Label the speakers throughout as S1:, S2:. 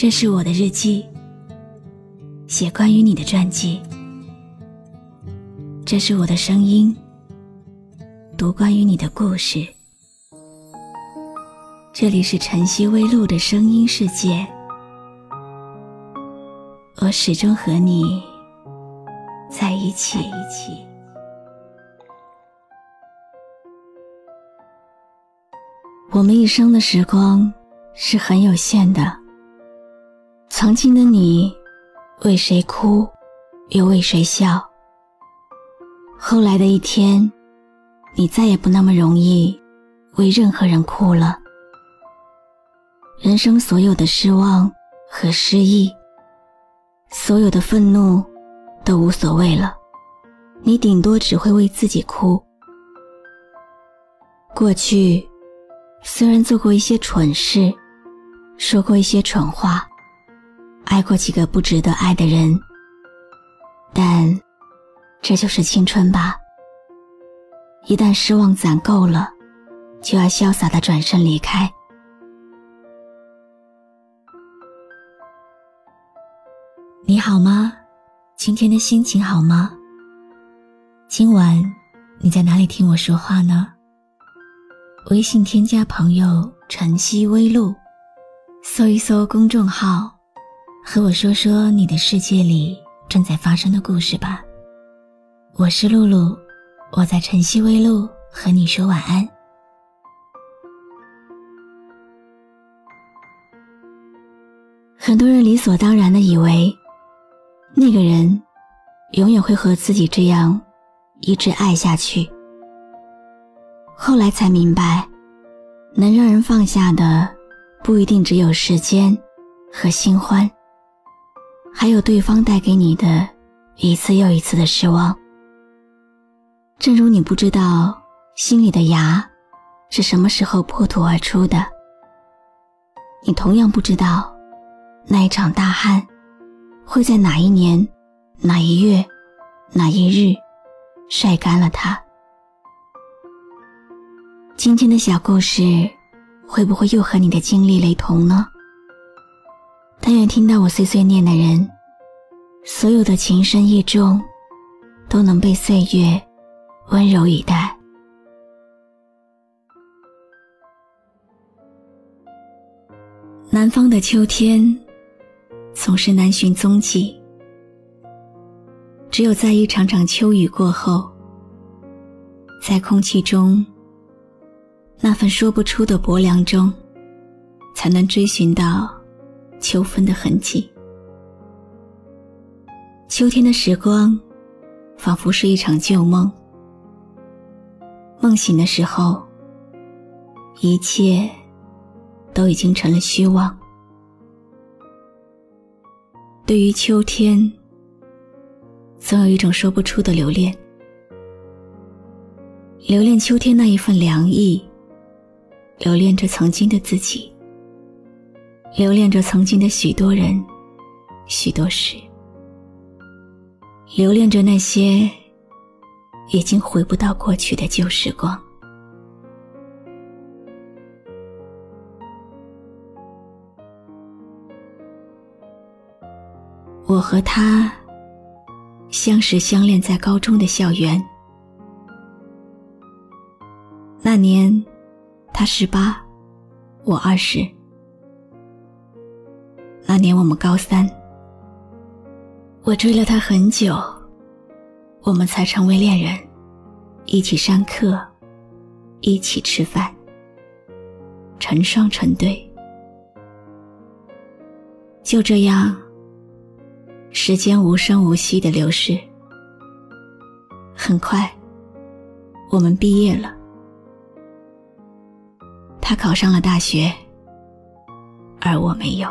S1: 这是我的日记，写关于你的传记。这是我的声音，读关于你的故事。这里是晨曦微露的声音世界，我始终和你在一起。我们一生的时光是很有限的。曾经的你，为谁哭，又为谁笑？后来的一天，你再也不那么容易为任何人哭了。人生所有的失望和失意，所有的愤怒，都无所谓了。你顶多只会为自己哭。过去。虽然做过一些蠢事，说过一些蠢话，爱过几个不值得爱的人，但这就是青春吧。一旦失望攒够了，就要潇洒的转身离开。你好吗？今天的心情好吗？今晚你在哪里听我说话呢？微信添加朋友“晨曦微露”，搜一搜公众号，和我说说你的世界里正在发生的故事吧。我是露露，我在晨曦微露和你说晚安。很多人理所当然的以为，那个人永远会和自己这样一直爱下去。后来才明白，能让人放下的不一定只有时间和新欢，还有对方带给你的一次又一次的失望。正如你不知道心里的芽是什么时候破土而出的，你同样不知道那一场大旱会在哪一年、哪一月、哪一日晒干了它。今天的小故事，会不会又和你的经历雷同呢？但愿听到我碎碎念的人，所有的情深意重，都能被岁月温柔以待。南方的秋天，总是难寻踪迹，只有在一场场秋雨过后，在空气中。那份说不出的薄凉中，才能追寻到秋分的痕迹。秋天的时光，仿佛是一场旧梦。梦醒的时候，一切都已经成了虚妄。对于秋天，总有一种说不出的留恋，留恋秋天那一份凉意。留恋着曾经的自己，留恋着曾经的许多人、许多事，留恋着那些已经回不到过去的旧时光。我和他相识相恋在高中的校园，那年。他十八，我二十。那年我们高三，我追了他很久，我们才成为恋人，一起上课，一起吃饭，成双成对。就这样，时间无声无息的流逝，很快，我们毕业了。他考上了大学，而我没有。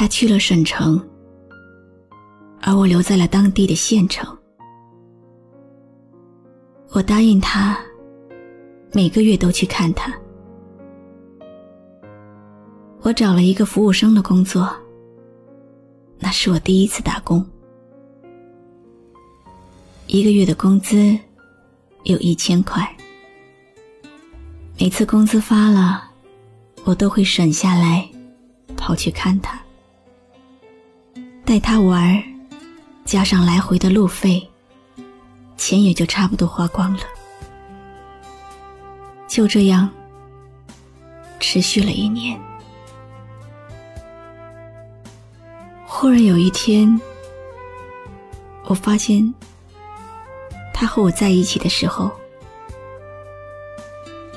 S1: 他去了省城，而我留在了当地的县城。我答应他，每个月都去看他。我找了一个服务生的工作，那是我第一次打工，一个月的工资有一千块。每次工资发了，我都会省下来跑去看他，带他玩，加上来回的路费，钱也就差不多花光了。就这样，持续了一年。忽然有一天，我发现他和我在一起的时候，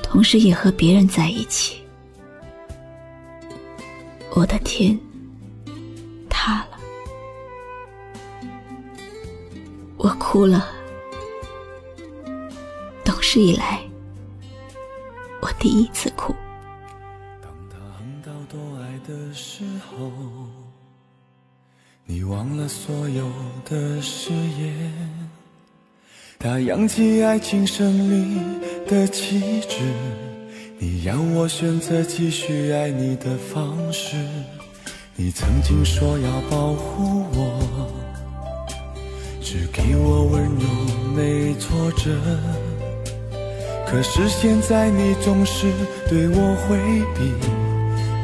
S1: 同时也和别人在一起。我的天，我哭了。懂事以来，我第一次哭。
S2: 当他横刀夺爱的时候，你忘了所有的誓言。他扬起爱情胜利的旗帜。你让我选择继续爱你的方式，你曾经说要保护我，只给我温柔没挫折。可是现在你总是对我回避，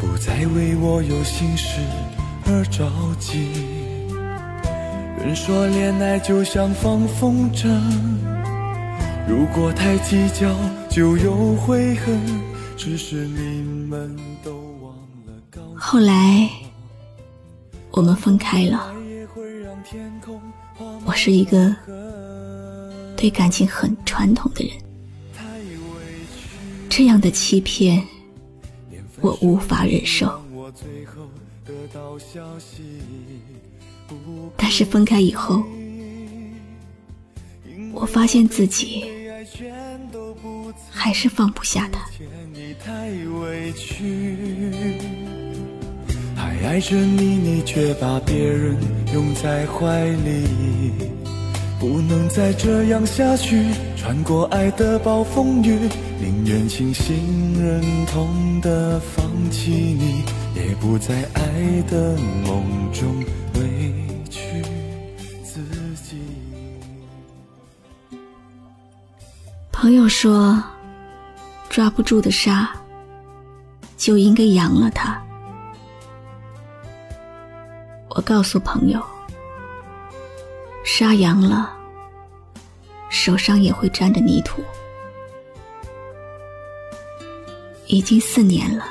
S2: 不再为我有心事而着急。人说恋爱就像放风筝，如果太计较就有悔恨。只是你们都忘了
S1: 后来，我们分开了。我是一个对感情很传统的人，这样的欺骗我无法忍受。但是分开以后，我发现自己还是放不下他。
S2: 爱着你，你却把别人拥在怀里，不能再这样下去。穿过爱的暴风雨，宁愿清醒忍痛的放弃你，也不在爱的梦中委屈自己。
S1: 朋友说。抓不住的沙，就应该扬了它。我告诉朋友，沙扬了，手上也会沾着泥土。已经四年了，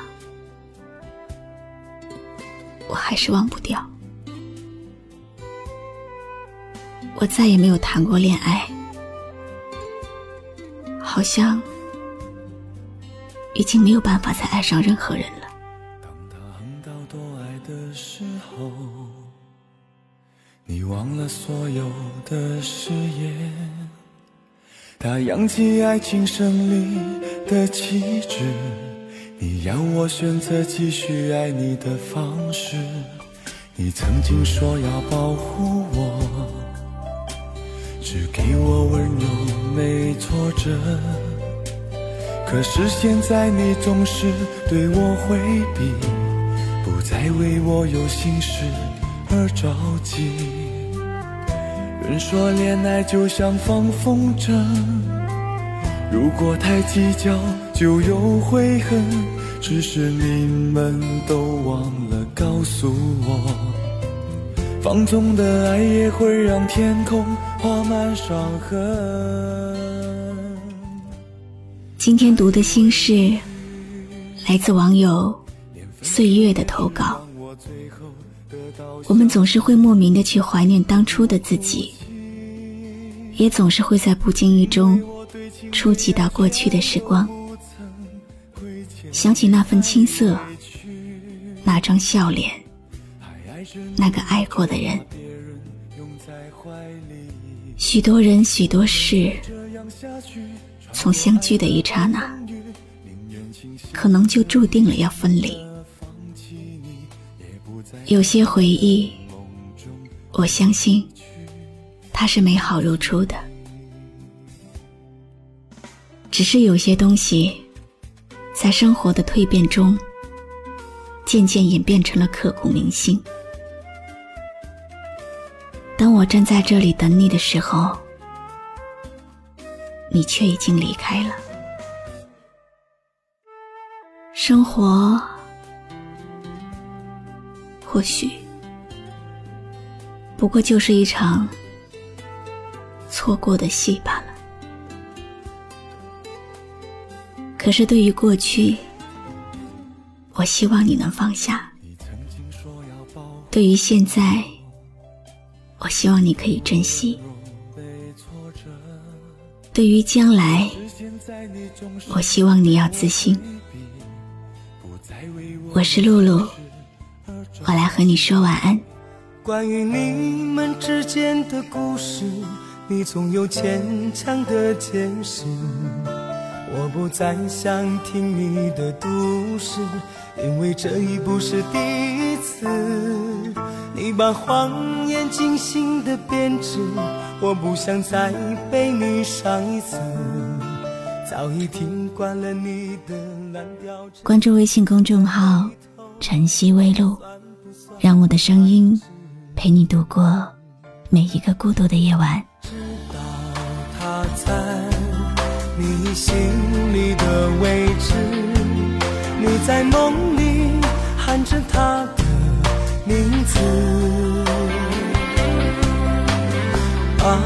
S1: 我还是忘不掉。我再也没有谈过恋爱，好像。已经没有办法再爱上任何人了。
S2: 到多爱的时候，你忘了所有的誓言。他扬起爱情胜利的旗帜，你要我选择继续爱你的方式。你曾经说要保护我，只给我温柔没挫折。可是现在你总是对我回避，不再为我有心事而着急。人说恋爱就像放风筝，如果太计较就有悔恨。只是你们都忘了告诉我，放纵的爱也会让天空画满伤痕。
S1: 今天读的心事，来自网友岁月的投稿。我们总是会莫名的去怀念当初的自己，也总是会在不经意中触及到过去的时光，想起那份青涩，那张笑脸，那个爱过的人，许多人，许多事。从相聚的一刹那，可能就注定了要分离。有些回忆，我相信它是美好如初的，只是有些东西，在生活的蜕变中，渐渐演变成了刻骨铭心。当我站在这里等你的时候。你却已经离开了。生活或许不过就是一场错过的戏罢了。可是对于过去，我希望你能放下；对于现在，我希望你可以珍惜；对于将来，我希望你要自信。我是露露，我来和你说晚安。
S3: 关于你们之间的故事，你总有牵强的解释。我不再想听你的故事，因为这已不是第一次。你把谎言精心的编织，我不想再被你伤一次。早已听惯了你的蓝调。
S1: 关注微信公众号“晨曦微露”，让我的声音陪你度过每一个孤独的夜晚。
S3: 知道他在你心里的位置，你在梦里喊着他的名字，把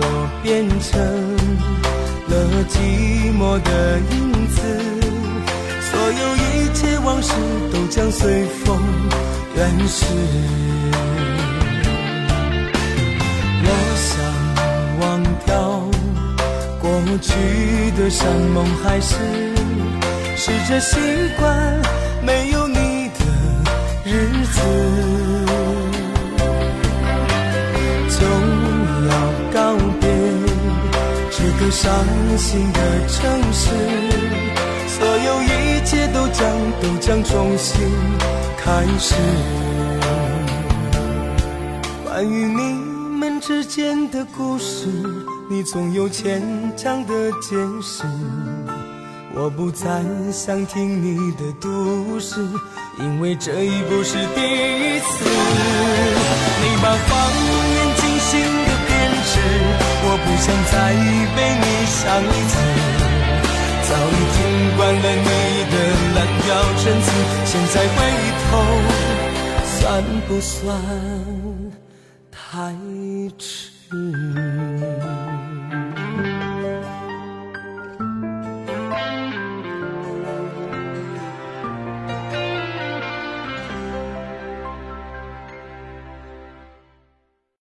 S3: 我变成。了寂寞的影子，所有一切往事都将随风原是。我想忘掉过去的山盟海誓，试着习惯没有你的日子。就要告别这个伤心的城市，一切都将都将重新开始。关于你们之间的故事，你总有牵强的解释。我不再想听你的故事，因为这已不是第一次。你把谎言精心的编织。我不想再被你伤一次，现在回头算不算太迟？